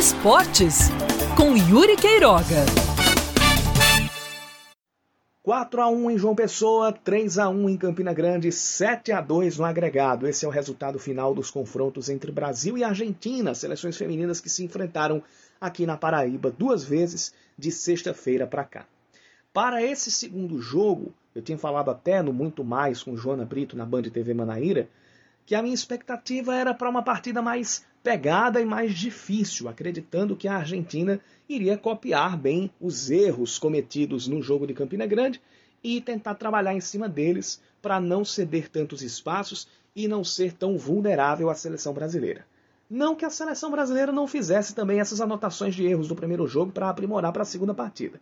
Esportes com Yuri Queiroga. 4 a 1 em João Pessoa, 3 a 1 em Campina Grande, 7 a 2 no agregado. Esse é o resultado final dos confrontos entre Brasil e Argentina, seleções femininas que se enfrentaram aqui na Paraíba duas vezes de sexta-feira para cá. Para esse segundo jogo, eu tinha falado até no Muito Mais com Joana Brito na Band TV Manaíra, que a minha expectativa era para uma partida mais pegada e mais difícil, acreditando que a Argentina iria copiar bem os erros cometidos no jogo de Campina Grande e tentar trabalhar em cima deles para não ceder tantos espaços e não ser tão vulnerável à seleção brasileira. Não que a seleção brasileira não fizesse também essas anotações de erros do primeiro jogo para aprimorar para a segunda partida.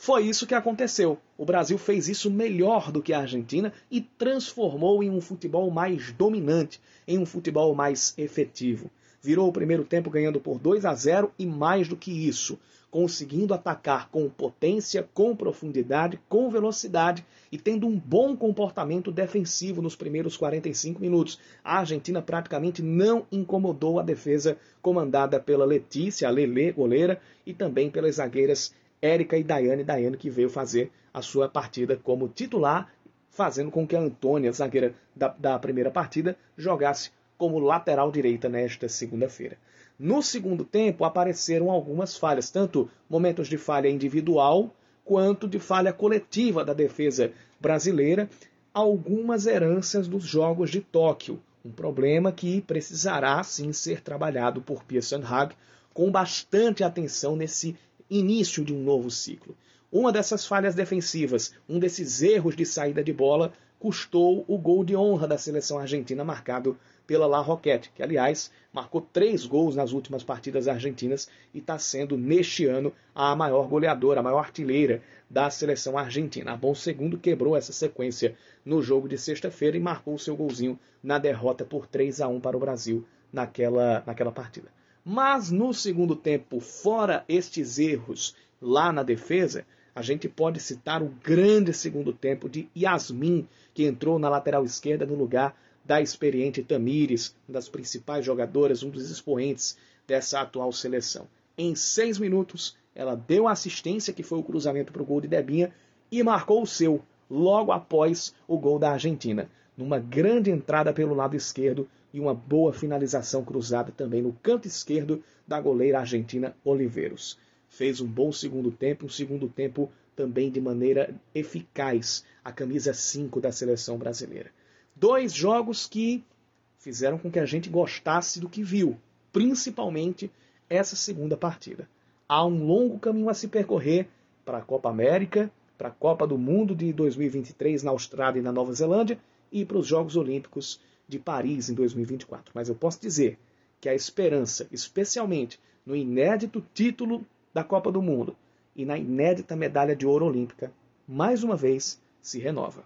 Foi isso que aconteceu. O Brasil fez isso melhor do que a Argentina e transformou em um futebol mais dominante, em um futebol mais efetivo. Virou o primeiro tempo ganhando por 2 a 0 e mais do que isso, conseguindo atacar com potência, com profundidade, com velocidade e tendo um bom comportamento defensivo nos primeiros 45 minutos. A Argentina praticamente não incomodou a defesa comandada pela Letícia, a Lele, goleira, e também pelas zagueiras Érica e Daiane, Daiane que veio fazer a sua partida como titular, fazendo com que a Antônia, zagueira da, da primeira partida, jogasse como lateral direita nesta segunda-feira. No segundo tempo apareceram algumas falhas, tanto momentos de falha individual quanto de falha coletiva da defesa brasileira, algumas heranças dos Jogos de Tóquio, um problema que precisará sim ser trabalhado por Pearson Hag com bastante atenção nesse início de um novo ciclo. Uma dessas falhas defensivas, um desses erros de saída de bola, custou o gol de honra da seleção argentina marcado pela La Roquette, que aliás marcou três gols nas últimas partidas argentinas e está sendo neste ano a maior goleadora, a maior artilheira da seleção argentina. A Bom Segundo quebrou essa sequência no jogo de sexta-feira e marcou seu golzinho na derrota por 3 a 1 para o Brasil naquela, naquela partida. Mas no segundo tempo, fora estes erros lá na defesa, a gente pode citar o grande segundo tempo de Yasmin, que entrou na lateral esquerda no lugar da experiente Tamires, uma das principais jogadoras, um dos expoentes dessa atual seleção. Em seis minutos, ela deu a assistência, que foi o cruzamento para o gol de Debinha, e marcou o seu, logo após o gol da Argentina, numa grande entrada pelo lado esquerdo e uma boa finalização cruzada também no canto esquerdo da goleira argentina Oliveiros. Fez um bom segundo tempo, um segundo tempo também de maneira eficaz, a camisa 5 da seleção brasileira. Dois jogos que fizeram com que a gente gostasse do que viu, principalmente essa segunda partida. Há um longo caminho a se percorrer para a Copa América, para a Copa do Mundo de 2023 na Austrália e na Nova Zelândia e para os Jogos Olímpicos de Paris em 2024. Mas eu posso dizer que a esperança, especialmente no inédito título da Copa do Mundo e na inédita medalha de ouro olímpica, mais uma vez se renova.